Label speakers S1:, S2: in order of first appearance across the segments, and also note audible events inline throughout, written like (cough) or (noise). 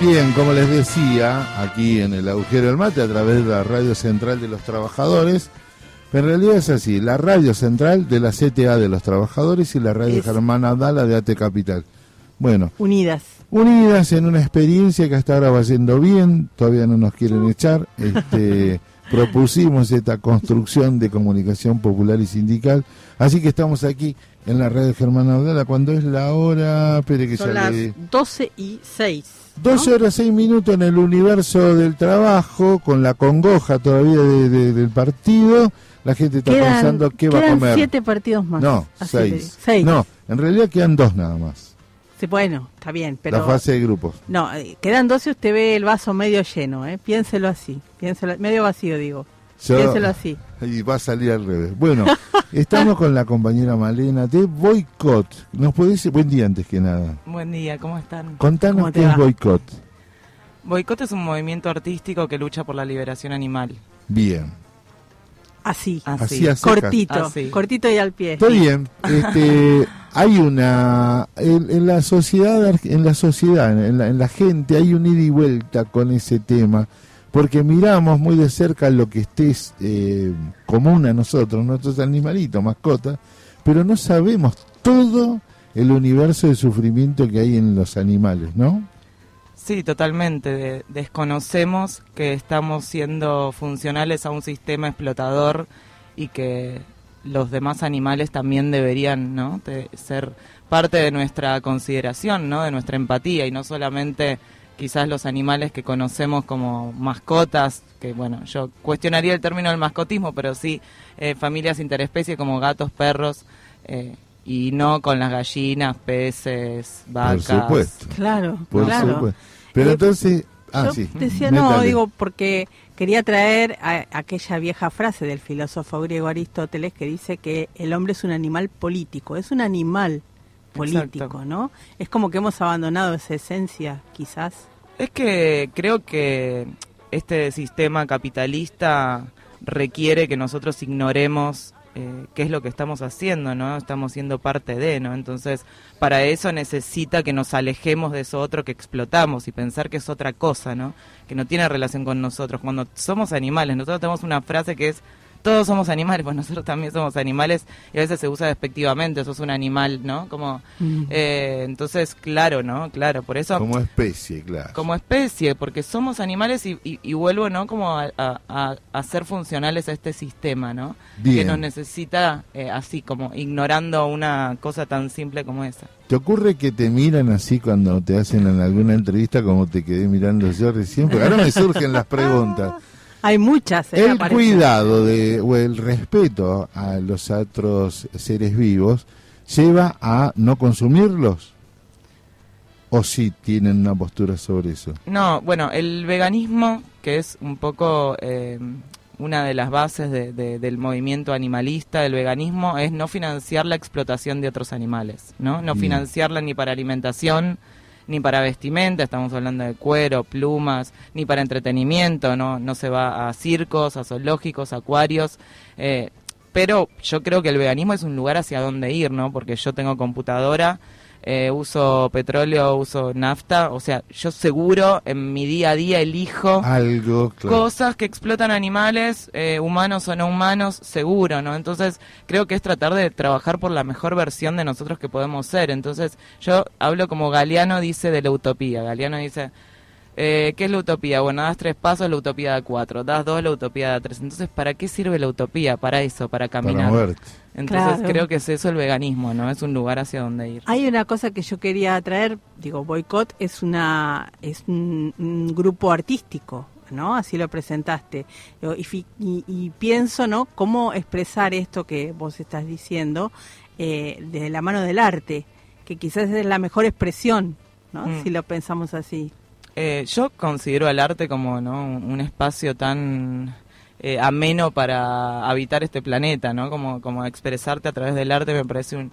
S1: Bien, como les decía, aquí en el agujero del mate, a través de la radio central de los trabajadores, en realidad es así, la radio central de la CTA de los trabajadores y la radio
S2: Es-
S1: Germana Dala de AT Capital. Bueno,
S2: Unidas.
S1: unidas en una experiencia que hasta ahora va yendo bien, todavía no nos quieren echar, este, (laughs) propusimos esta construcción de comunicación popular y sindical, así que estamos aquí en la radio Germana Dala cuando es la hora, espere que
S2: Son las
S1: le-
S2: 12 y 6.
S1: 12 horas 6 minutos en el universo del trabajo, con la congoja todavía de- de- del partido. La gente está
S2: Quedan,
S1: pensando qué va a
S2: quedan
S1: comer.
S2: siete partidos más.
S1: no. 6.
S2: Seis.
S1: No, en realidad quedan dos nada más.
S2: Sí, bueno, está bien, pero...
S1: La fase de grupos.
S2: No, eh, quedan 12 usted ve el vaso medio lleno, ¿eh? Piénselo así. Piénselo, medio vacío, digo.
S1: Yo-
S2: Piénselo así. (laughs)
S1: Y va a salir al revés. Bueno, (laughs) estamos con la compañera Malena de Boicot. ¿Nos podés decir? Buen día antes que nada.
S3: Buen día, ¿cómo están?
S1: Contanos
S2: ¿Cómo
S1: qué es? Boicot.
S3: Boicot es un movimiento artístico que lucha por la liberación animal.
S1: Bien.
S2: Así.
S1: Así a secas.
S2: cortito.
S3: Así.
S2: Cortito y al pie.
S1: Está bien. Este, (laughs) hay una en, en la sociedad en la sociedad en la, en la gente hay un ida y vuelta con ese tema porque miramos muy de cerca lo que estés eh, común a nosotros, nuestros animalitos, mascotas, pero no sabemos todo el universo de sufrimiento que hay en los animales, ¿no?
S3: Sí, totalmente. De- desconocemos que estamos siendo funcionales a un sistema explotador y que los demás animales también deberían ¿no? de ser parte de nuestra consideración, ¿no? de nuestra empatía y no solamente quizás los animales que conocemos como mascotas, que bueno, yo cuestionaría el término del mascotismo, pero sí eh, familias interespecie como gatos, perros, eh, y no con las gallinas, peces, vacas.
S1: Por supuesto.
S2: Claro,
S1: Por
S2: claro.
S1: supuesto. Pero entonces, ah,
S2: Yo
S1: sí.
S2: decía, no, digo, porque quería traer a- aquella vieja frase del filósofo griego Aristóteles que dice que el hombre es un animal político, es un animal político,
S3: Exacto.
S2: ¿no? Es como que hemos abandonado esa esencia, quizás.
S3: Es que creo que este sistema capitalista requiere que nosotros ignoremos eh, qué es lo que estamos haciendo, ¿no? Estamos siendo parte de, ¿no? Entonces, para eso necesita que nos alejemos de eso otro que explotamos y pensar que es otra cosa, ¿no? Que no tiene relación con nosotros. Cuando somos animales, nosotros tenemos una frase que es todos somos animales, pues nosotros también somos animales y a veces se usa despectivamente, sos un animal, ¿no? Como eh, entonces, claro, ¿no? Claro, por eso
S1: Como especie, claro.
S3: como especie, porque somos animales y, y- y vuelvo, ¿no? Como a, a- a- a ser funcionales a este sistema, ¿no? Que nos necesita eh, así, como ignorando una cosa tan simple como esa.
S1: ¿Te ocurre que te miran así cuando te hacen en alguna entrevista como te quedé mirando yo recién? Porque ahora me surgen las preguntas. (laughs)
S2: Hay muchas. ¿eh?
S1: El
S2: Aparecen.
S1: cuidado de, o el respeto a los otros seres vivos lleva a no consumirlos. ¿O si tienen una postura sobre eso?
S3: No, bueno, el veganismo, que es un poco eh, una de las bases de- de- del movimiento animalista, el veganismo es no financiar la explotación de otros animales, ¿no? No
S1: Bien.
S3: financiarla ni para alimentación, ni para vestimenta, estamos hablando de cuero, plumas, ni para entretenimiento, no, no se va a circos, a zoológicos, acuarios, eh, pero yo creo que el veganismo es un lugar hacia donde ir, ¿no? Porque yo tengo computadora, eh, uso petróleo, uso nafta, o sea, yo seguro en mi día a día elijo
S1: Algo, claro.
S3: cosas que explotan animales, eh, humanos o no humanos, seguro, ¿no? Entonces, creo que es tratar de trabajar por la mejor versión de nosotros que podemos ser. Entonces, yo hablo como Galeano dice de la utopía. Galeano dice, eh, ¿qué es la utopía? Bueno, das tres pasos, la utopía da cuatro. Das dos, la utopía da tres. Entonces, ¿para qué sirve la utopía? Para eso, para
S1: Para
S3: caminar.
S1: moverte.
S3: Entonces,
S2: Claro.
S3: creo que es eso el veganismo, ¿no? Es un lugar hacia donde ir.
S2: Hay una cosa que yo quería traer, digo, Boicot es una es un, un grupo artístico, ¿no? Así lo presentaste. Y, fi- y- y pienso, ¿no? Cómo expresar esto que vos estás diciendo eh, de la mano del arte, que quizás es la mejor expresión, ¿no?
S3: Mm.
S2: Si lo pensamos así.
S3: Eh, yo considero al arte como ¿no? un un espacio tan eh, ameno para habitar este planeta, ¿no? Como, como expresarte a través del arte me parece un,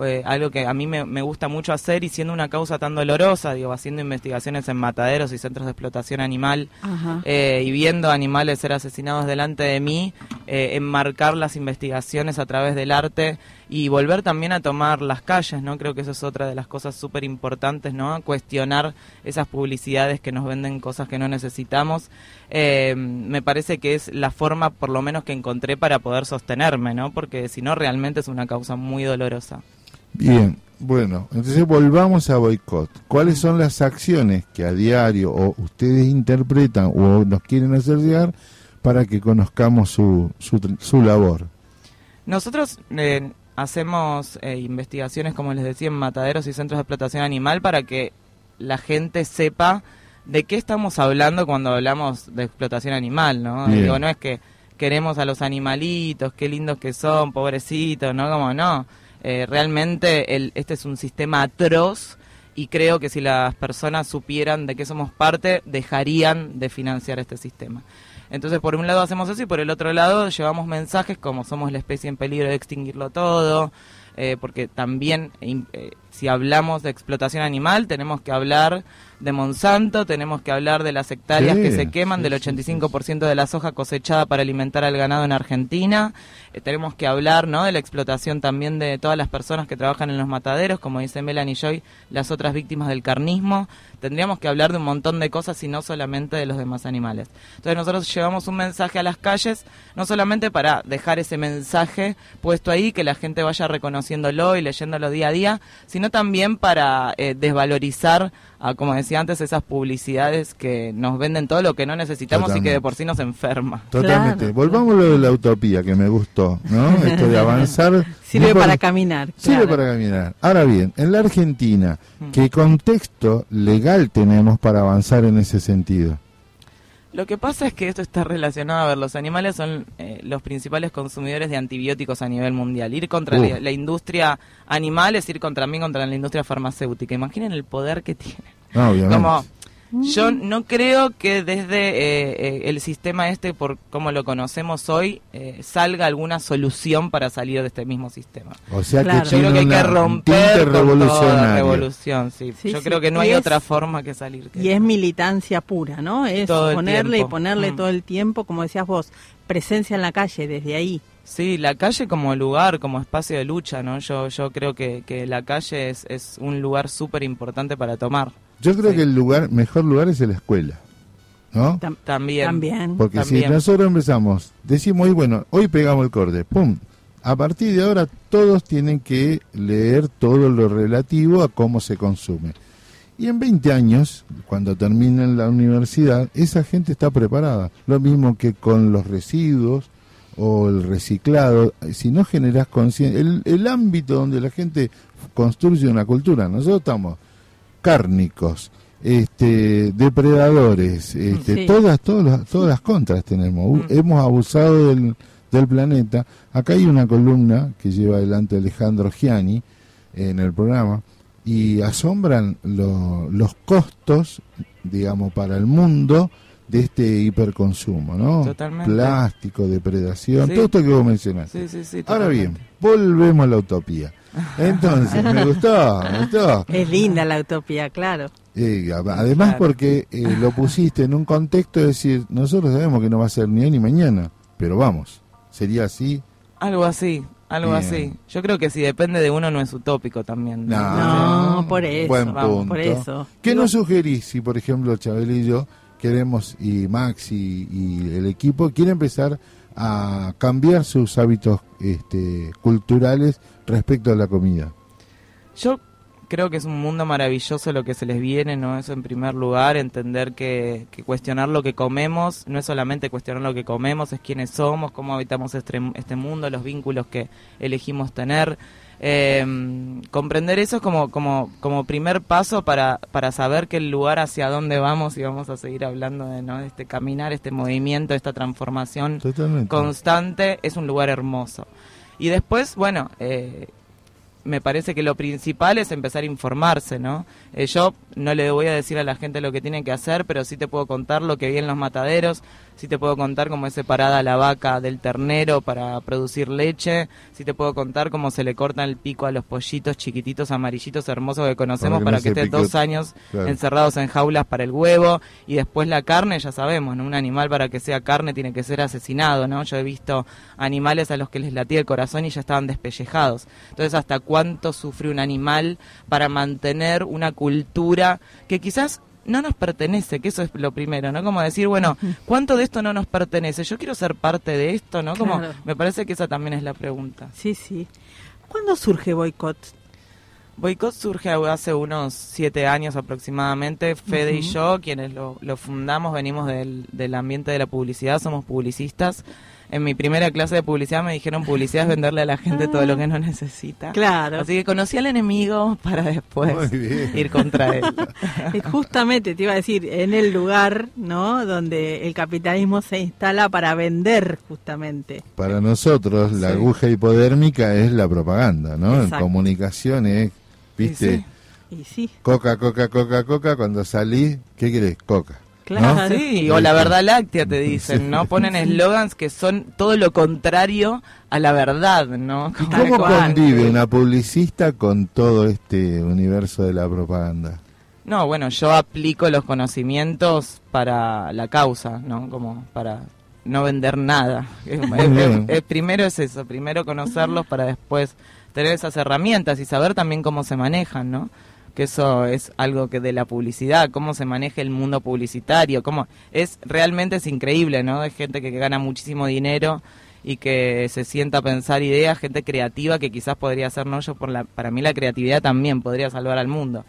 S3: eh, algo que a mí me, me, gusta mucho hacer y siendo una causa tan dolorosa, digo, haciendo investigaciones en mataderos y centros de explotación animal eh, y viendo animales ser asesinados delante de mí, eh, enmarcar las investigaciones a través del arte y volver también a tomar las calles, ¿no? Creo que eso es otra de las cosas súper importantes, ¿no? Cuestionar esas publicidades que nos venden cosas que no necesitamos. me parece que es la forma, por lo menos, que encontré para poder sostenerme, ¿no? Porque si no, realmente es una causa muy dolorosa.
S1: Bien, bueno, entonces volvamos a boicot. ¿Cuáles son las acciones que a diario o ustedes interpretan o nos quieren hacer llegar para que conozcamos su, su, labor?
S3: Nosotros eh, hacemos eh, investigaciones, como les decía, en mataderos y centros de explotación animal para que la gente sepa de qué estamos hablando cuando hablamos de explotación animal, ¿no? Digo, no es que queremos a los animalitos, qué lindos que son, pobrecitos, ¿no? Como no eh, realmente el, este es un sistema atroz y creo que si las personas supieran de qué somos parte, dejarían de financiar este sistema. Entonces, por un lado hacemos eso y por el otro lado llevamos mensajes como somos la especie en peligro de extinguirlo todo, eh, porque también eh, si hablamos de explotación animal tenemos que hablar de Monsanto, tenemos que hablar de las hectáreas que se queman, del 85% de la soja cosechada para alimentar al ganado en Argentina. Eh, tenemos que hablar ¿no? de la explotación también de todas las personas que trabajan en los mataderos, como dice Melanie Joy, las otras víctimas del carnismo. Tendríamos que hablar de un montón de cosas y no solamente de los demás animales. Entonces nosotros llevamos un mensaje a las calles, no solamente para dejar ese mensaje puesto ahí, que la gente vaya reconociéndolo y leyéndolo día a día, sino también para eh, desvalorizar como decía antes, esas publicidades que nos venden todo lo que no necesitamos y que de por sí nos enferma.
S1: Totalmente. Volvamos a lo de la utopía, que me gustó, ¿no? (laughs) Esto de avanzar.
S2: Sirve para caminar.
S1: Sirve para caminar. Ahora bien, en la Argentina, mm. ¿qué contexto legal tenemos para avanzar en ese sentido?
S3: Lo que pasa es que esto está relacionado, a ver, los animales son eh, los principales consumidores de antibióticos a nivel mundial. Ir contra la, industria animal es ir contra mí, contra la industria farmacéutica. Imaginen el poder que tiene. Como yo no creo que desde eh, eh, el sistema este, por como lo conocemos hoy, eh, salga alguna solución para salir de este mismo sistema.
S1: O sea
S3: que yo creo que hay que romper con toda revolución. Sí. yo creo que no hay otra forma que salir.
S2: y es militancia pura, ¿no? Es ponerle y ponerle mm. todo el tiempo, como decías vos, presencia en la calle desde ahí.
S3: Sí, la calle como lugar, como espacio de lucha, ¿no? Yo, yo creo que, que la calle es, es un lugar súper importante para tomar.
S1: Yo creo que el lugar mejor lugar es la escuela. ¿No?
S3: también.
S2: También.
S1: Porque si nosotros empezamos, decimos, hoy bueno, hoy pegamos el corte, ¡pum! A partir de ahora todos tienen que leer todo lo relativo a cómo se consume. Y en 20 años, cuando terminen la universidad, esa gente está preparada. Lo mismo que con los residuos o el reciclado. Si no generas conciencia, el, el ámbito donde la gente construye una cultura, nosotros estamos cárnicos, este, depredadores, este, todas, todas, todas las contras tenemos. Mm. Hemos abusado del, del planeta. Acá hay una columna que lleva adelante Alejandro Gianni en el programa y asombran los costos, digamos, para el mundo de este hiperconsumo, ¿no?
S3: Totalmente.
S1: Plástico, depredación, todo esto que vos mencionaste. Ahora bien, volvemos a la utopía. (laughs) Entonces, me gustó, me gustó.
S2: Es linda la utopía, claro.
S1: además porque eh, lo pusiste en un contexto de decir, nosotros sabemos que no va a ser ni hoy ni mañana, pero vamos, sería así.
S3: Algo así, algo así. Yo creo que si depende de uno no es utópico también.
S2: No, por eso. por eso.
S1: ¿Qué nos sugerís si, por ejemplo, Chabel y yo queremos, y Max y, el equipo, quiere empezar a cambiar sus hábitos este, culturales respecto a la comida?
S3: Yo creo que es un mundo maravilloso lo que se les viene, ¿no? Eso en primer lugar, entender que, cuestionar lo que comemos no es solamente cuestionar lo que comemos, es quiénes somos, cómo habitamos este, este mundo, los vínculos que elegimos tener. Eh, comprender eso es como, como, como primer paso para, para saber que el lugar hacia dónde vamos y vamos a seguir hablando de, ¿no? este caminar, este movimiento, esta transformación constante, es un lugar hermoso. Y después, bueno, eh, me parece que lo principal es empezar a informarse, ¿no? Eh, yo no le voy a decir a la gente lo que tiene que hacer, pero sí te puedo contar lo que vi en los mataderos, sí te puedo contar cómo es separada la vaca del ternero para producir leche, sí te puedo contar cómo se le corta el pico a los pollitos chiquititos, amarillitos, hermosos que conocemos para que, estén dos años encerrados en jaulas para el huevo, y después la carne, ya sabemos, ¿no? Un animal para que sea carne tiene que ser asesinado, ¿no? Yo he visto animales a los que les latía el corazón y ya estaban despellejados. Entonces, ¿hasta cuánto sufre un animal para mantener una cultura que quizás no nos pertenece, que eso es lo primero, ¿no? Como decir, bueno, (laughs) ¿cuánto de esto no nos pertenece? Yo quiero ser parte de esto, ¿no? Como me parece que esa también es la pregunta.
S2: Sí, sí. ¿Cuándo surge Boicot?
S3: Boicot surge hace unos siete años aproximadamente. Fede y yo, quienes lo, lo fundamos, venimos del, del ambiente de la publicidad, somos publicistas en mi primera clase de publicidad me dijeron publicidad es venderle a la gente todo lo que no necesita.
S2: Claro.
S3: Así que conocí al enemigo para después ir contra él. (laughs)
S2: Justamente te iba a decir, en el lugar, ¿no? Donde el capitalismo se instala para vender, justamente.
S1: Para nosotros, la aguja hipodérmica es la propaganda, ¿no? En comunicación es, ¿viste?
S2: Y sí.
S1: Coca, coca, coca, coca, cuando salí, ¿qué querés? Coca.
S3: Claro. Sí, o la verdad láctea te dicen, ¿no? Ponen eslogans que son todo lo contrario a la verdad, ¿no?
S1: ¿Cómo convive una publicista con todo este universo de la propaganda?
S3: No, bueno, yo aplico los conocimientos para la causa, ¿no? Como para no vender nada. (laughs) primero es eso, primero conocerlos para después tener esas herramientas y saber también cómo se manejan, ¿no? Que eso es algo que de la publicidad, cómo se maneja el mundo publicitario, cómo es realmente es increíble, ¿no? Hay gente que, gana muchísimo dinero y que se sienta a pensar ideas, gente creativa que quizás podría ser, no yo por la para mí la creatividad también podría salvar al mundo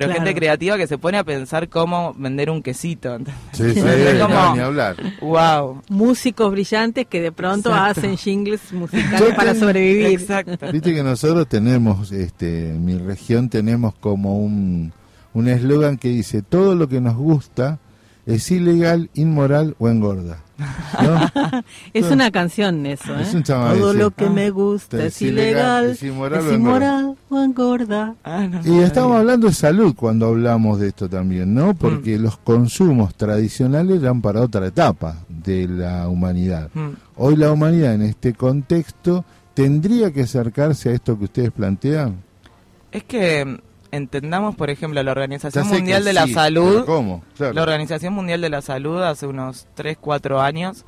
S3: pero gente creativa que se pone a pensar cómo vender un quesito.
S1: Sí, sí, (laughs) ni hablar.
S2: Wow. Músicos brillantes que de pronto hacen jingles musicales para sobrevivir.
S1: Exacto. Viste que nosotros tenemos, este, en mi región tenemos como un un eslogan que dice todo lo que nos gusta es ilegal, inmoral o engorda. (laughs)
S2: es una canción eso, ¿eh? Todo lo que me gusta es, ilegal, es inmoral, o engorda.
S1: Ah, y estamos hablando de salud cuando hablamos de esto también, ¿no? Porque mm. los consumos tradicionales eran para otra etapa de la humanidad. Mm. Hoy la humanidad en este contexto tendría que acercarse a esto que ustedes plantean.
S3: Es que entendamos, por ejemplo, la Organización Mundial de la Salud.
S1: ¿Cómo?
S3: La Organización Mundial de la Salud hace unos 3, 4 años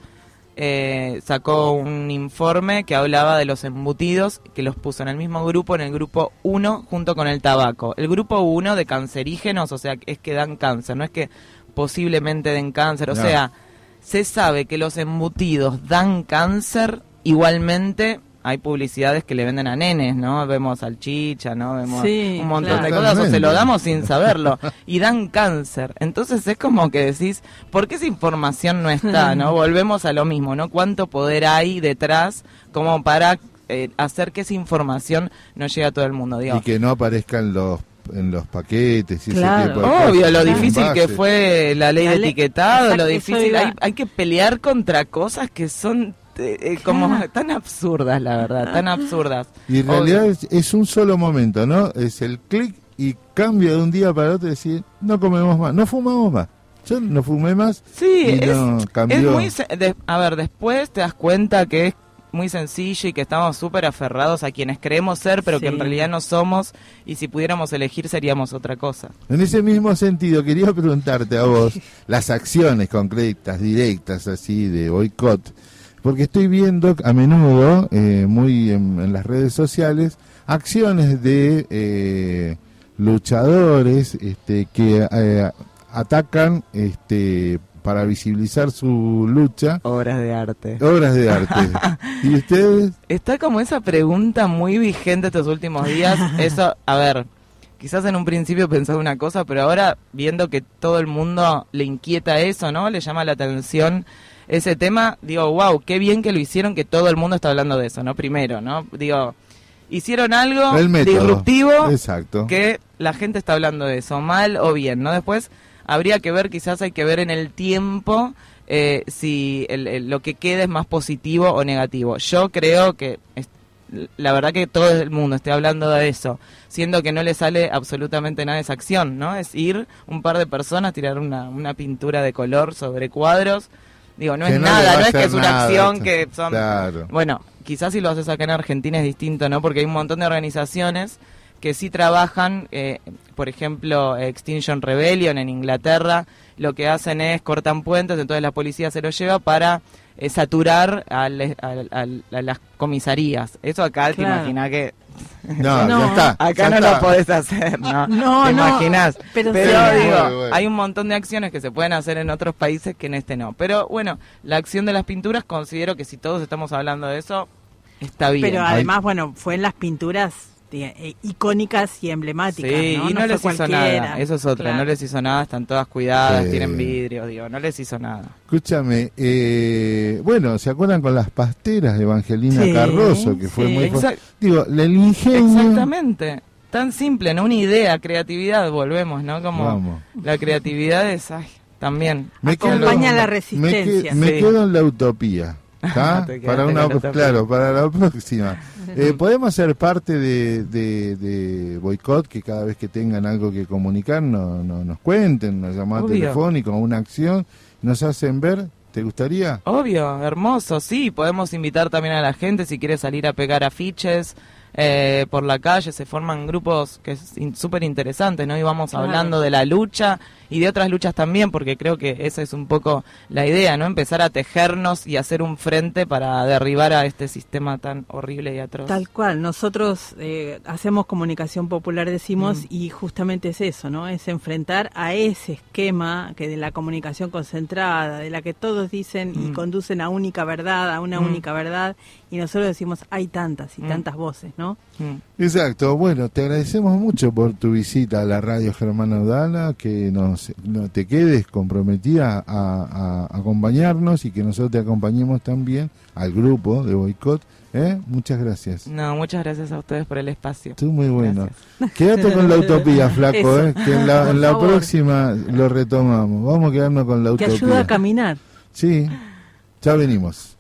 S3: eh, sacó un informe que hablaba de los embutidos, que los puso en el mismo grupo, en el grupo 1, junto con el tabaco. El grupo 1 de cancerígenos, o sea, es que dan cáncer, no es que posiblemente den cáncer, o sea, se sabe que los embutidos dan cáncer igualmente hay publicidades que le venden a nenes, ¿no? Vemos salchicha, ¿no? Vemos un montón de cosas, o se lo damos sin saberlo, y dan cáncer. Entonces es como que decís, ¿por qué esa información no está, no? (laughs) Volvemos a lo mismo, ¿no? ¿Cuánto poder hay detrás como para eh, hacer que esa información no llegue a todo el mundo?
S1: Y que no aparezcan los en los paquetes y ese tipo de
S3: Obvio, lo difícil que fue la ley de etiquetado, lo difícil, hay, hay que pelear contra cosas que son eh, como (laughs) tan absurdas, la verdad, tan absurdas.
S1: Y en realidad es, un solo momento, ¿no? Es el clic y cambia de un día para otro y decir, no comemos más, no fumamos más. Yo no fumé más.
S3: Sí, es, muy... a ver, después te das cuenta que es muy sencillo y que estamos súper aferrados a quienes creemos ser, pero que en realidad no somos, y si pudiéramos elegir seríamos otra cosa.
S1: En ese mismo sentido, quería preguntarte a vos, (laughs) las acciones concretas, directas, así, de boicot, porque estoy viendo a menudo, eh, muy en, las redes sociales, acciones de eh, luchadores este, que eh, atacan este, para visibilizar su lucha.
S3: Obras de arte.
S1: Obras de arte. (laughs) ¿Y ustedes?
S3: Está como esa pregunta muy vigente estos últimos días. (laughs) Eso, a ver, quizás en un principio pensaba una cosa, pero ahora viendo que todo el mundo le inquieta eso, ¿no? Le llama la atención ese tema, digo, wow, qué bien que lo hicieron, que todo el mundo está hablando de eso, ¿no? Primero, ¿no? Digo, hicieron algo disruptivo
S1: Exacto.
S3: que la gente está hablando de eso, mal o bien, ¿no? Después habría que ver, quizás hay que ver en el tiempo eh, si lo que queda es más positivo o negativo. Yo creo que la verdad que todo el mundo esté hablando de eso, siendo que no le sale absolutamente nada de esa acción, ¿no? Es ir un par de personas, tirar una, una pintura de color sobre cuadros. Digo, no
S1: Que
S3: es
S1: no
S3: nada, no es que es una
S1: nada,
S3: acción
S1: esto.
S3: que son...
S1: Claro.
S3: Bueno, quizás si lo haces acá en Argentina es distinto, ¿no? Porque hay un montón de organizaciones que sí trabajan, eh, por ejemplo, Extinction Rebellion en Inglaterra, lo que hacen es cortan puentes, entonces la policía se lo lleva para eh, saturar al- al- al- a las comisarías. Eso acá te imaginas que
S1: No,
S2: No,
S1: ya está.
S3: acá
S1: ya
S3: no
S1: está.
S3: lo podés hacer, ¿no?
S2: No,
S3: ¿Te
S2: no,
S3: imaginas?
S2: pero
S3: Pero,
S2: sí.
S3: digo,
S1: Bueno,
S3: hay un montón de acciones que se pueden hacer en otros países que en este no. Pero bueno, la acción de las pinturas considero que si todos estamos hablando de eso, está bien.
S2: Pero además, bueno, fue en las pinturas eh, icónicas y emblemáticas.
S3: Sí,
S2: ¿no?
S3: y no, les hizo
S2: cualquiera.
S3: nada. Eso es otra.
S2: Claro.
S3: No les hizo nada. Están todas cuidadas, tienen vidrio, digo. No les hizo nada.
S1: Escúchame, eh, bueno, ¿se acuerdan con las pasteras de Evangelina
S2: Sí,
S1: Carroso? Que fue
S2: sí.
S1: muy...
S3: Exact-
S1: Digo, el ingenio...
S3: Exactamente. Tan simple, ¿no? Una idea, creatividad, volvemos, ¿no? Como
S1: Vamos.
S3: la creatividad es, ay, también.
S1: Me quedo-
S2: Acompaña la
S1: me,
S2: resistencia.
S1: que- me
S3: Sí.
S1: quedo en la utopía. (laughs) para una,
S3: la utopía.
S1: claro, para la (laughs) próxima. Eh, Podemos ser parte de, de, de boicot, que cada vez que tengan algo que comunicar no, no- nos cuenten, una llamada
S3: Obvio.
S1: telefónica o una acción, nos hacen ver. ¿Te gustaría?
S3: Obvio, hermoso, sí. Podemos invitar también a la gente si quiere salir a pegar afiches eh, por la calle. Se forman grupos que es in- súper interesantes, ¿no? Y vamos
S2: Claro.
S3: hablando de la lucha y de otras luchas también, porque creo que esa es un poco la idea, ¿no? Empezar a tejernos y hacer un frente para derribar a este sistema tan horrible y atroz.
S2: Tal cual, nosotros eh, hacemos comunicación popular, decimos,
S3: Mm.
S2: y justamente es eso, ¿no? Es enfrentar a ese esquema que de la comunicación concentrada, de la que todos dicen y
S3: Mm.
S2: conducen a única verdad, a una
S3: Mm.
S2: única verdad, y nosotros decimos, hay tantas y tantas voces, ¿no?
S3: Mm.
S1: Exacto, bueno, te agradecemos mucho por tu visita a la radio Germana Udala, que nos, no te quedes comprometida a, a acompañarnos y que nosotros te acompañemos también al grupo de boicot. ¿eh? Muchas gracias.
S3: No, muchas gracias a ustedes por el espacio.
S1: Tú muy bueno.
S3: Gracias.
S1: Quédate con la (laughs) utopía, flaco, ¿eh? que en la, en próxima lo retomamos. Vamos a quedarnos con la
S2: Que
S1: utopía.
S2: ayuda a caminar.
S1: Sí, ya venimos.